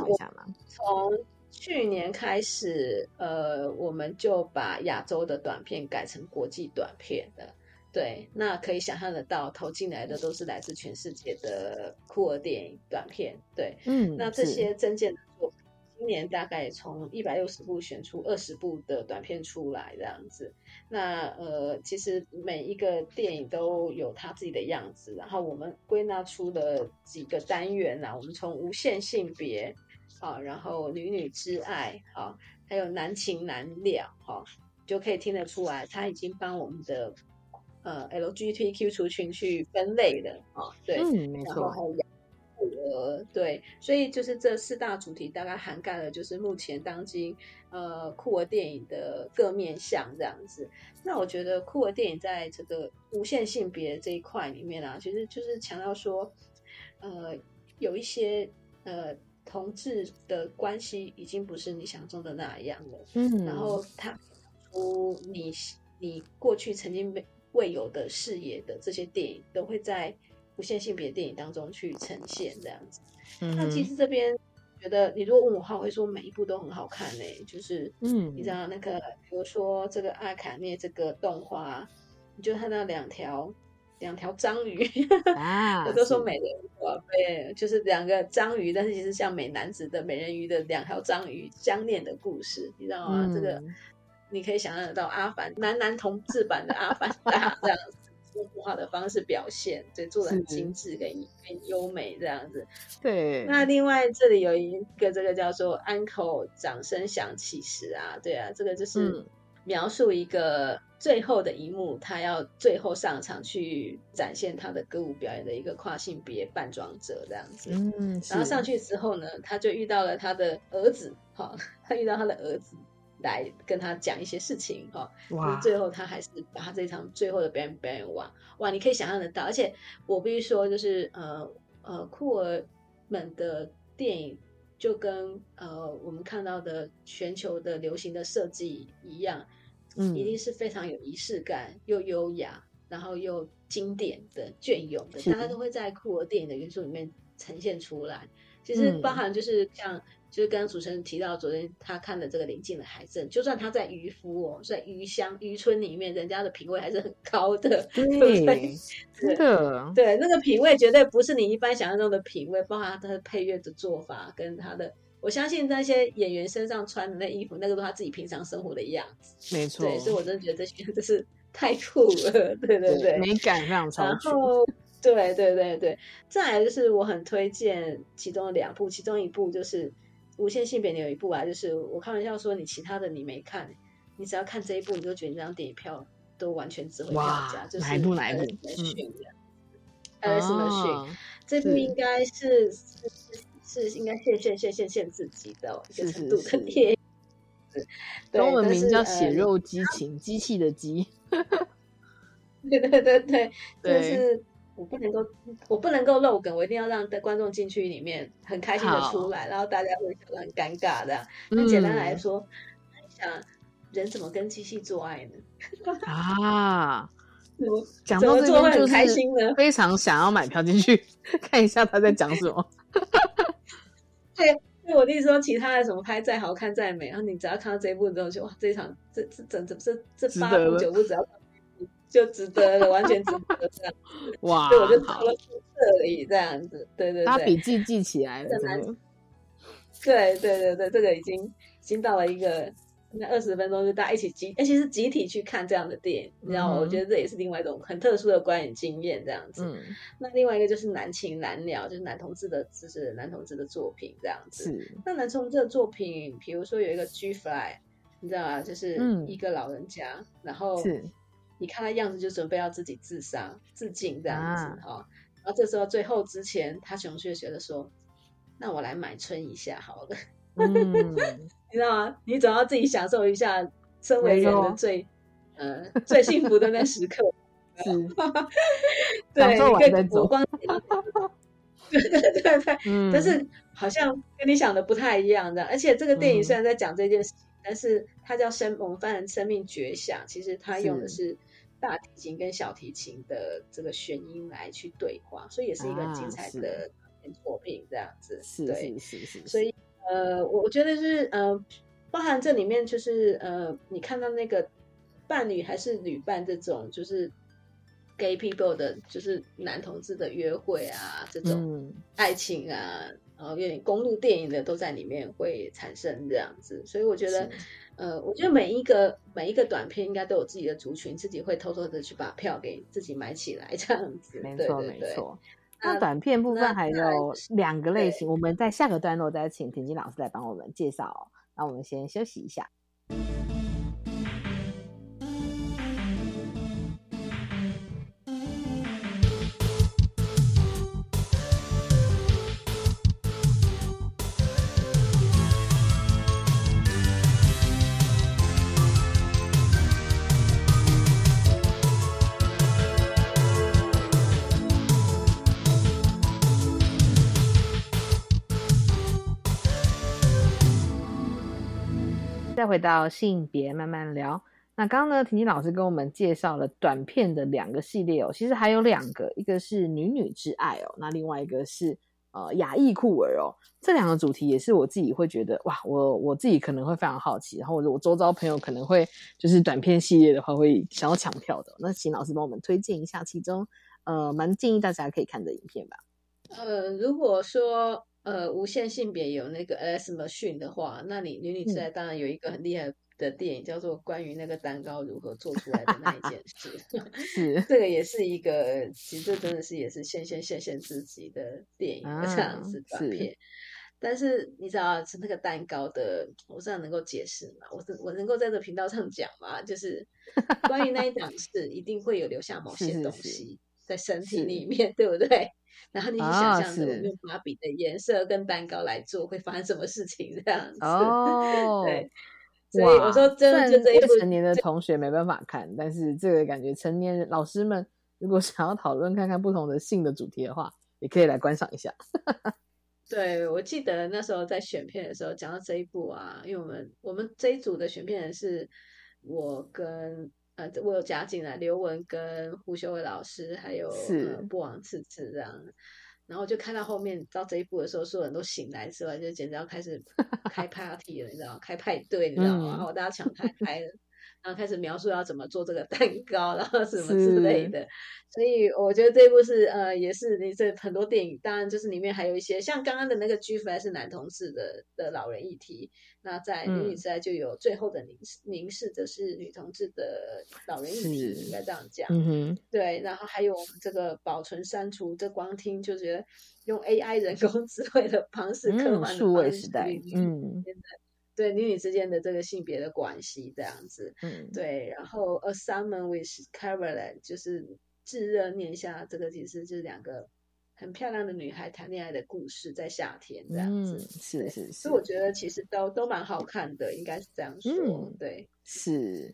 从去年开始，呃，我们就把亚洲的短片改成国际短片的。对，那可以想象得到，投进来的都是来自全世界的酷儿电影短片。对，嗯那这些增建的作品，今年大概从一百六十部选出二十部的短片出来，这样子。那呃，其实每一个电影都有它自己的样子，然后我们归纳出了几个单元啊，我们从无限性别啊，然后女女之爱啊，还有男情男了哈、就可以听得出来，他已经帮我们的呃 LGBTQ 族群去分类了啊，对，嗯没错然后还有养护儿，对，所以就是这四大主题大概涵盖了就是目前当今呃酷儿电影的各面向这样子。那我觉得酷儿电影在这个无限性别这一块里面啊，其实就是强调说，呃，有一些呃同志的关系已经不是你想中的那样了，嗯然后他出你你过去曾经未未有的视野的这些电影，都会在无限性别电影当中去呈现这样子。嗯那其实这边觉得，你如果问我的话，我会说每一部都很好看呢、就是嗯你知道那个，比如说这个阿卡涅这个动画，你就看到两条两条章鱼，[LAUGHS] 啊我都说美人鱼宝贝，就是两个章鱼，但是其实像美男子的美人鱼的两条章鱼相恋的故事，你知道吗？这个嗯你可以想象得到，阿凡男男同志版的阿凡达这样子。用动画的方式表现，对，做的很精致跟跟优美这样子。对，那另外这里有一个这个叫做安口掌声响起时啊，对啊，这个就是嗯描述一个最后的一幕，他要最后上场去展现他的歌舞表演的一个跨性别扮装者这样子。嗯，然后上去之后呢，他就遇到了他的儿子，哈，他遇到他的儿子来跟他讲一些事情，哈，哇。最后他还是把他这场最后的表演表演完，哇，你可以想象得到，而且我必须说，就是呃呃，酷儿们的电影就跟呃我们看到的全球的流行的设计一样，嗯。一定是非常有仪式感，又优雅，然后又经典的隽永的，大家都会在酷儿电影的元素里面呈现出来。其实嗯。包含就是像，就是刚刚主持人提到，昨天他看的这个临近的海镇，就算他在渔夫哦，在渔乡渔村里面，人家的品味还是很高的，对不对对？真的对，那个品味绝对不是你一般想象中的品味，包括他的配乐的做法跟他的，我相信那些演员身上穿的那衣服，那个都是他自己平常生活的样子。没错，对，所以我真的觉得这些真是 [LAUGHS] 太酷了，对对对，美感非常超后，对对对对，再来就是我很推荐其中的两部，其中一部就是《无限性别》里有一部啊，就是我开玩笑说你其他的你没看，你只要看这一部，你就觉得你这张电影票都完全值回票哇价。就是哪一部哪一部 Alice 嗯 Machine 的 Alice Machine 哦这部是应该是是是是应该限限限限限制级的哦一个程度是是的电影。对中文名叫《血肉激情》，机器的机。[LAUGHS] 对对对对，就是我不能够，我不能够漏梗，我一定要让观众进去里面很开心的出来，然后大家会觉得很尴尬的。那简单来嗯说，你想人怎么跟机器做爱呢？[LAUGHS] 啊，怎么讲怎么到这边就做会很开是心呢？非常想要买票进去看一下他在讲什么。[LAUGHS] 对，我跟你说，其他的什么拍再好看再美，然后你只要看到这一部之后，就哇，这一场这这整整这这八部九部只要就值得了，完全值得这样。哇所以我就好到了这里这样子，对对对。把笔记记起来了。对对对对，这个已经已经到了一个那二十分钟，就大家一起集，而且是集体去看这样的电影，你知道吗？嗯我觉得这也是另外一种很特殊的观影经验，这样子。嗯，那另外一个就是男情男了，就是男同志的，就是男同志的作品这样子。是那男同志的作品，比如说有一个 G Fly，你知道吗？就是嗯一个老人家，然后是你看他样子就准备要自己自杀、自尽这样子啊哈、然后这时候最后之前，他熊却觉得说，那我来买春一下好了。嗯，[LAUGHS] 你知道吗？你总要自己享受一下身为人的最呃最幸福的那时刻。[LAUGHS] 是，[LAUGHS] 对，对对对对，嗯但是好像跟你想的不太一样的。而且这个电影嗯虽然在讲这件事情，但是它叫生，我们翻成生命绝响，其实它用的是大提琴跟小提琴的这个弦音来去对话，所以也是一个很精彩的作品，这样子。是对，是是是，所以呃，我我觉得是呃，包含这里面就是呃，你看到那个伴侣还是女伴这种，就是 gay people 的，就是男同志的约会啊，这种嗯爱情啊，然后有点公路电影的都在里面会产生这样子，所以我觉得。呃，我觉得每一个每一个短片应该都有自己的族群，自己会偷偷的去把票给自己买起来，这样子。没错没错。那那短片部分还有两个类型，我们在下个段落再请婷婷老师来帮我们介绍哦。那我们先休息一下。再回到性别慢慢聊。那刚刚呢，婷婷老师跟我们介绍了短片的两个系列哦，其实还有两个，一个是女女之爱哦，那另外一个是呃雅裔酷儿哦。这两个主题也是我自己会觉得哇，我我自己可能会非常好奇，然后我我周遭朋友可能会就是短片系列的话会想要抢票的。那请老师帮我们推荐一下其中呃蛮建议大家可以看的影片吧。呃，如果说呃无限性别有那个 S Machine 的话，那你女女之爱当然有一个很厉害的电影，叫做关于那个蛋糕如何做出来的那一件事。[LAUGHS] 是这个也是一个，其实这真的是也是现现现现自己的电影啊 [LAUGHS] 这样子短片。但是你知道吃那个蛋糕的，我这样能够解释吗？我是我能够在这频道上讲吗？就是关于那一档事，一定会有留下某些东是是是西在身体里面，[LAUGHS] 对不对？然后你想象着我用芭比的颜色跟蛋糕来做，会发生什么事情这样子？[LAUGHS] 哦，对，所以我说真的，就这一部成年的同学没办法看，但是这个感觉成年人老师们如果想要讨论看看不同的性的主题的话，也可以来观赏一下。[LAUGHS] 对，我记得那时候在选片的时候讲到这一部啊，因为我们我们这一组的选片人是我跟呃我有加进来刘文跟胡修伟老师，还有是呃不王次次这样。然后就看到后面到这一步的时候，所有人都醒来之外，就简直要开始开 [LAUGHS] party 了，你知道吗？开派对，你知道吗？嗯然后大家抢开开了，然后开始描述要怎么做这个蛋糕，然后什么之类的。所以我觉得这部是呃，也是你这很多电影，当然就是里面还有一些像刚刚的那个 G F 是男同志的的老人议题，那在女女时代就有最后的凝视凝视的是女同志的老人议题，应该这样讲。嗯哼，对，然后还有这个保存删除，这光听就觉得用 AI 人工 [LAUGHS] 智慧的方式科嗯，幻的数位时代女，女嗯对女女之间的这个性别的关系这样子。嗯，对，然后 A Summer with Caroline 就是炙热念下，这个其实就是两个很漂亮的女孩谈恋爱的故事，在夏天这样子。嗯，是是是所以，我觉得其实都都蛮好看的，应该是这样说。嗯对，是。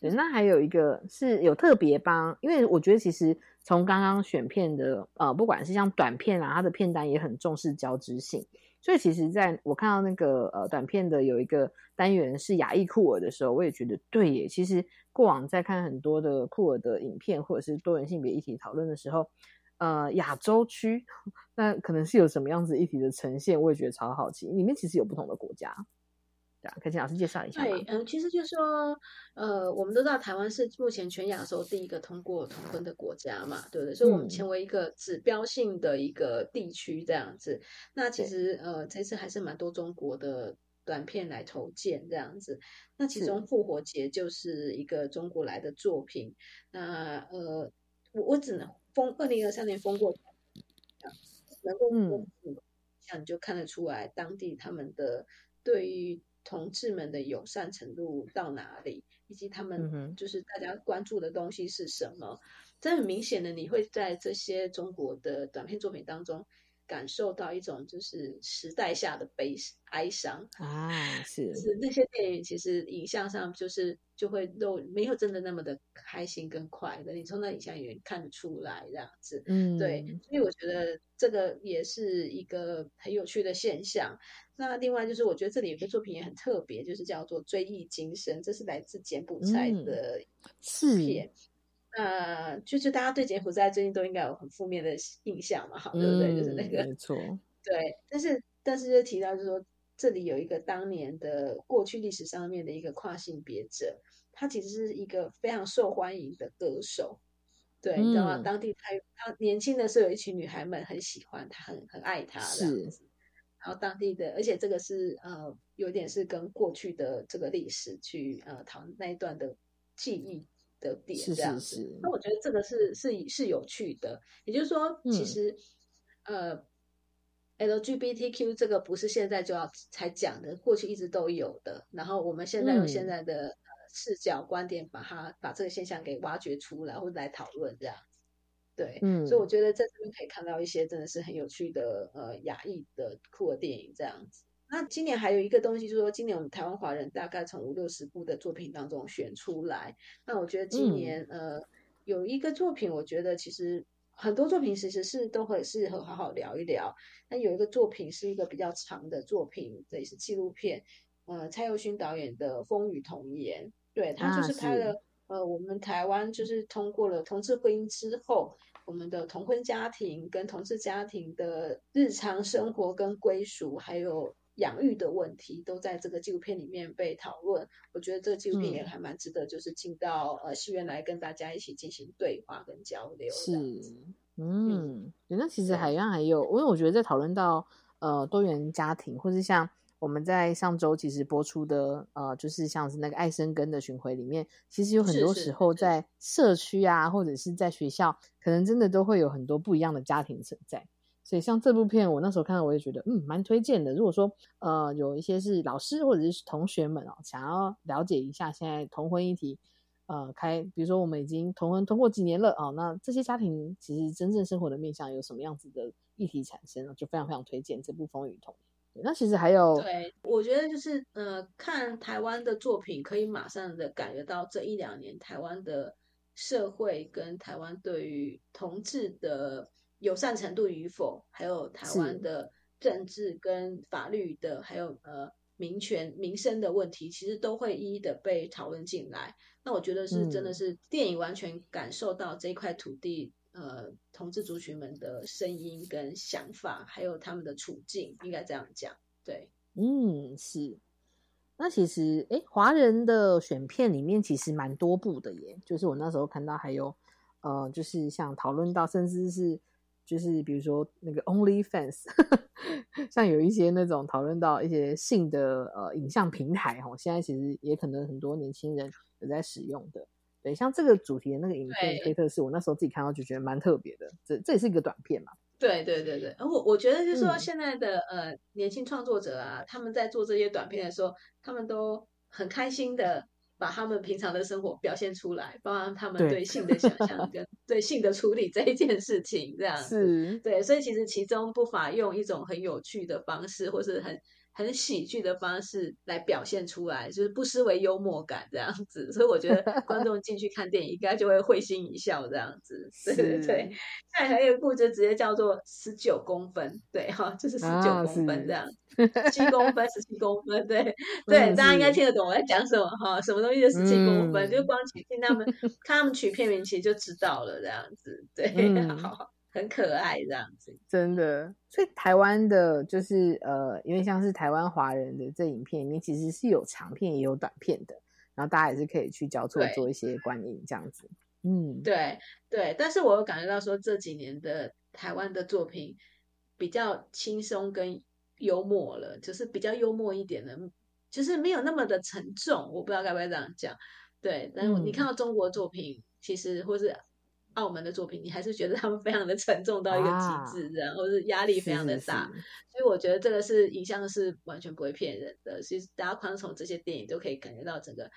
对，那还有一个是有特别帮，因为我觉得其实从刚刚选片的呃，不管是像短片啊，它的片单也很重视交织性，所以其实在我看到那个呃短片的有一个单元是亚裔酷儿的时候，我也觉得对耶。其实过往在看很多的酷儿的影片或者是多元性别议题讨论的时候，呃，亚洲区 [LAUGHS] 那可能是有什么样子议题的呈现，我也觉得超好奇。里面其实有不同的国家，可以请老师介绍一下对，？嗯，其实就是说，呃，我们都知道台湾是目前全亚洲第一个通过同婚的国家嘛，对不对？所以我们嗯成为一个指标性的一个地区这样子。那其实呃，这次还是蛮多中国的短片来投件这样子。那其中《复活节》就是一个中国来的作品。那呃，我我只能封二零二三年封过，能够嗯封住，这样你就看得出来当地他们的对于同志们的友善程度到哪里，以及他嗯们就是大家关注的东西是什么。这很明显的，你会在这些中国的短片作品当中感受到一种就是时代下的悲哀伤。啊，[LAUGHS] 是是那些电影其实影像上就是就会都没有真的那么的开心跟快乐，你从那影像里面看得出来这样子。嗯，对，所以我觉得这个也是一个很有趣的现象。那另外就是，我觉得这里有个作品也很特别，就是叫做《追忆今生》，这是来自柬埔寨嗯的是片。那就是大家对柬埔寨最近都应该有很负面的印象嘛，好，对不对？就是那个嗯没错，[LAUGHS] 对，但是但是就提到就是说，这里有一个当年的过去历史上面的一个跨性别者，他其实是一个非常受欢迎的歌手，对，你知道吗？嗯当地他他年轻的时候有一群女孩们很喜欢他，很很爱他这样是子。然后当地的，而且这个是呃，有点是跟过去的这个历史去呃讨论那一段的记忆的点这样子。是是那我觉得这个是是是有趣的，也就是说，其嗯实、呃，LGBTQ 这个不是现在就要才讲的，过去一直都有的。然后我们现在用现嗯在的、呃视角观点，把它把这个现象给挖掘出来，或者来讨论这样子。对，嗯所以我觉得在这边可以看到一些真的是很有趣的呃亚裔的酷的电影这样子。那今年还有一个东西，就是说今年我们台湾华人大概从五六十部的作品当中选出来。那我觉得今嗯年、呃有一个作品，我觉得其实很多作品其实是都很适合好好聊一聊。那有一个作品是一个比较长的作品，这也是纪录片，呃，蔡佑勋导演的《风雨童言》，对他啊就是拍是了。呃，我们台湾就是通过了同志婚姻之后，我们的同婚家庭跟同志家庭的日常生活跟归属，还有养育的问题，都在这个纪录片里面被讨论。我觉得这个纪录片也嗯还蛮值得，就是进到呃戏院来跟大家一起进行对话跟交流。是嗯，对那其实对海洋还有，因为我觉得在讨论到呃多元家庭，或是像我们在上周其实播出的呃，就是像是那个爱生根的巡回里面，其实有很多时候在社区啊，或者是在学校，可能真的都会有很多不一样的家庭存在。所以像这部片，我那时候看到，我也觉得嗯蛮推荐的。如果说呃有一些是老师或者是同学们哦，想要了解一下现在同婚议题，呃，开比如说我们已经同婚通过几年了哦，那这些家庭其实真正生活的面向有什么样子的议题产生呢？就非常非常推荐这部《风雨童》。对那其实还有对，我觉得就是呃，看台湾的作品，可以马上的感觉到这一两年台湾的社会跟台湾对于同志的友善程度与否，还有台是湾的政治跟法律的，还有呃民权民生的问题，其实都会一一的被讨论进来。那我觉得是真的嗯是电影完全感受到这一块土地。呃，同志族群们的声音跟想法，还有他们的处境，应该这样讲。对，嗯是。那其实诶，华人的选片里面其实蛮多部的耶，就是我那时候看到还有呃，就是像讨论到，甚至是就是比如说那个 OnlyFans，[LAUGHS] 像有一些那种讨论到一些性的呃影像平台哦，现在其实也可能很多年轻人有在使用的。对，像这个主题的那个影片对推特是我那时候自己看到就觉得蛮特别的，这这也是一个短片嘛。对对对对，而我我觉得就是说，嗯现在的、呃年轻创作者啊，他们在做这些短片的时候，他们都很开心的把他们平常的生活表现出来，包含他们对对 [LAUGHS] 性的想象跟对性的处理这一件事情，这样子。是，对，所以其实其中不乏用一种很有趣的方式，或是很很喜剧的方式来表现出来，就是不失为幽默感这样子。所以我觉得 [LAUGHS] 观众进去看电影，应该就会会心一笑这样子。对对对。再还有一部就直接叫做十九公分，对哈，就是十九啊公分这样，七公分、十七公分，对 [LAUGHS] 对，嗯大家应该听得懂我在讲什么哈，什么东西就十七公分，嗯就光听他们看他们取片名其实就知道了这样子，对，嗯 [LAUGHS] 好，很可爱这样子。真的，所以台湾的，就是呃，因为像是台湾华人的这影片里面，其实是有长片也有短片的，然后大家也是可以去交错做一些观影这样子。嗯，对对，但是我有感觉到说这几年的台湾的作品比较轻松跟幽默了，就是比较幽默一点的，就是没有那么的沉重。我不知道该不该这样讲。对，但是你看嗯到中国作品，其实或是澳门的作品，你还是觉得他们非常的沉重到一个极致，这样，或是压力非常的大。所以我觉得这个是影像是完全不会骗人的。其实大家光从这些电影都可以感觉到整个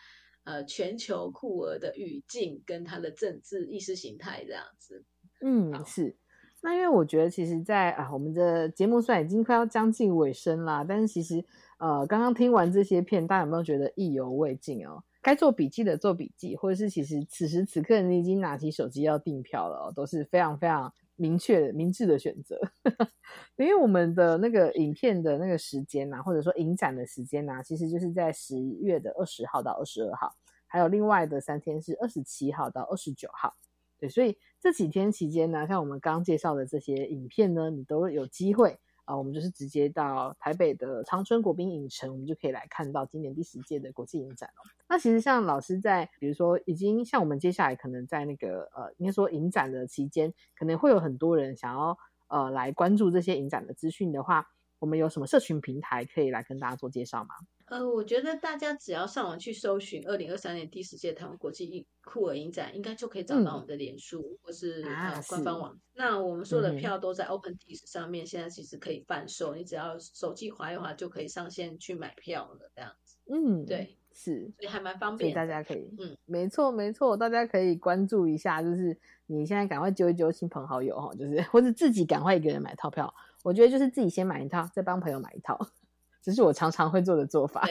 呃全球酷儿的语境跟他的政治意识形态这样子。嗯，是。那因为我觉得，其实，在啊，我们的节目虽然已经快要将近尾声啦，但是其实，呃，刚刚听完这些片，大家有没有觉得意犹未尽哦？该做笔记的做笔记，或者是其实此时此刻你已经拿起手机要订票了，都是非常非常明确、明智的选择。[LAUGHS] 因为我们的那个影片的那个时间呐，或者说影展的时间呐，其实就是在十月的二十号到二十二号，还有另外的三天是二十七号到二十九号。对，所以这几天期间呢，像我们刚介绍的这些影片呢，你都有机会啊，我们就是直接到台北的长春国宾影城，我们就可以来看到今年第十届的国际影展了。那其实像老师在，比如说已经像我们接下来可能在那个呃，应该说影展的期间，可能会有很多人想要呃来关注这些影展的资讯的话，我们有什么社群平台可以来跟大家做介绍吗？呃，我觉得大家只要上网去搜寻二零二三年第十届台湾国际酷儿影展，应该就可以找到我们的脸书或是呃官方网。那我们所有的票都在 OpenTix 上面，现在其实可以贩售，你只要手机滑一滑就可以上线去买票了，这样子。嗯，对，是，所以还蛮方便，大家可以，嗯，没错没错，大家可以关注一下，就是你现在赶快揪一揪亲朋好友哈，就是或者自己赶快一个人买套票。我觉得就是自己先买一套，再帮朋友买一套。[LAUGHS] 这是我常常会做的做法，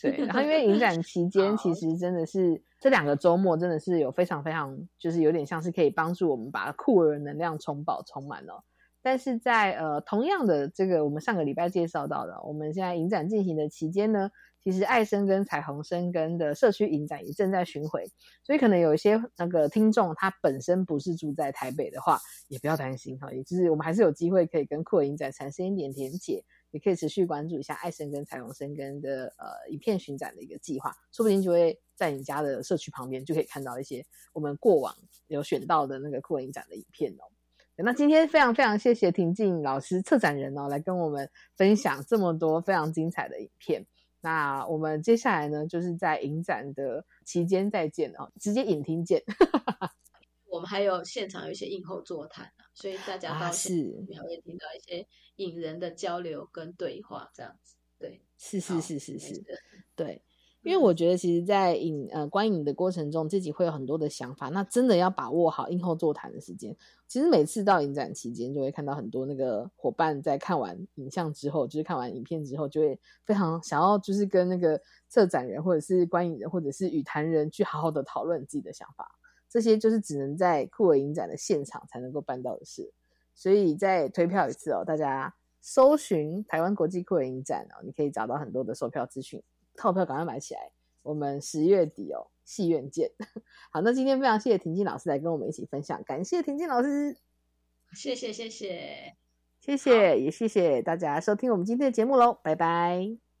对。然后因为 [LAUGHS] 影展期间，其实真的是这两个周末，真的是有非常非常，就是有点像是可以帮助我们把酷儿能量充饱充满了。但是在呃同样的这个我们上个礼拜介绍到的，我们现在影展进行的期间呢，其实爱生跟彩虹生根的社区影展也正在巡回，所以可能有一些那个听众他本身不是住在台北的话，也不要担心哈，也就是我们还是有机会可以跟酷影展产生一点连结。也可以持续关注一下爱生跟彩虹生根的呃影片巡展的一个计划，说不定就会在你家的社区旁边就可以看到一些我们过往有选到的那个酷影展的影片哦。那今天非常非常谢谢婷静老师策展人哦，来跟我们分享这么多非常精彩的影片。那我们接下来呢，就是在影展的期间再见哦，直接影厅见。[LAUGHS] 我们还有现场有一些映后座谈啊，所以大家到现场还会听到一些影人的交流跟对话，这样子。对，是是是是是，对，因为我觉得其实，在影呃观影的过程中，自己会有很多的想法，那真的要把握好映后座谈的时间。其实每次到影展期间，就会看到很多那个伙伴在看完影像之后，就是看完影片之后，就会非常想要就是跟那个策展人或者是观影人或者是语坛人去好好的讨论自己的想法。这些就是只能在酷儿影展的现场才能够办到的事，所以再推票一次哦，大家搜寻台湾国际酷儿影展哦，你可以找到很多的售票资讯，套票赶快买起来，我们十月底哦，戏院见。[LAUGHS] 好，那今天非常谢谢婷静老师来跟我们一起分享，感谢婷静老师，谢谢谢谢谢谢，也谢谢大家收听我们今天的节目喽，拜拜。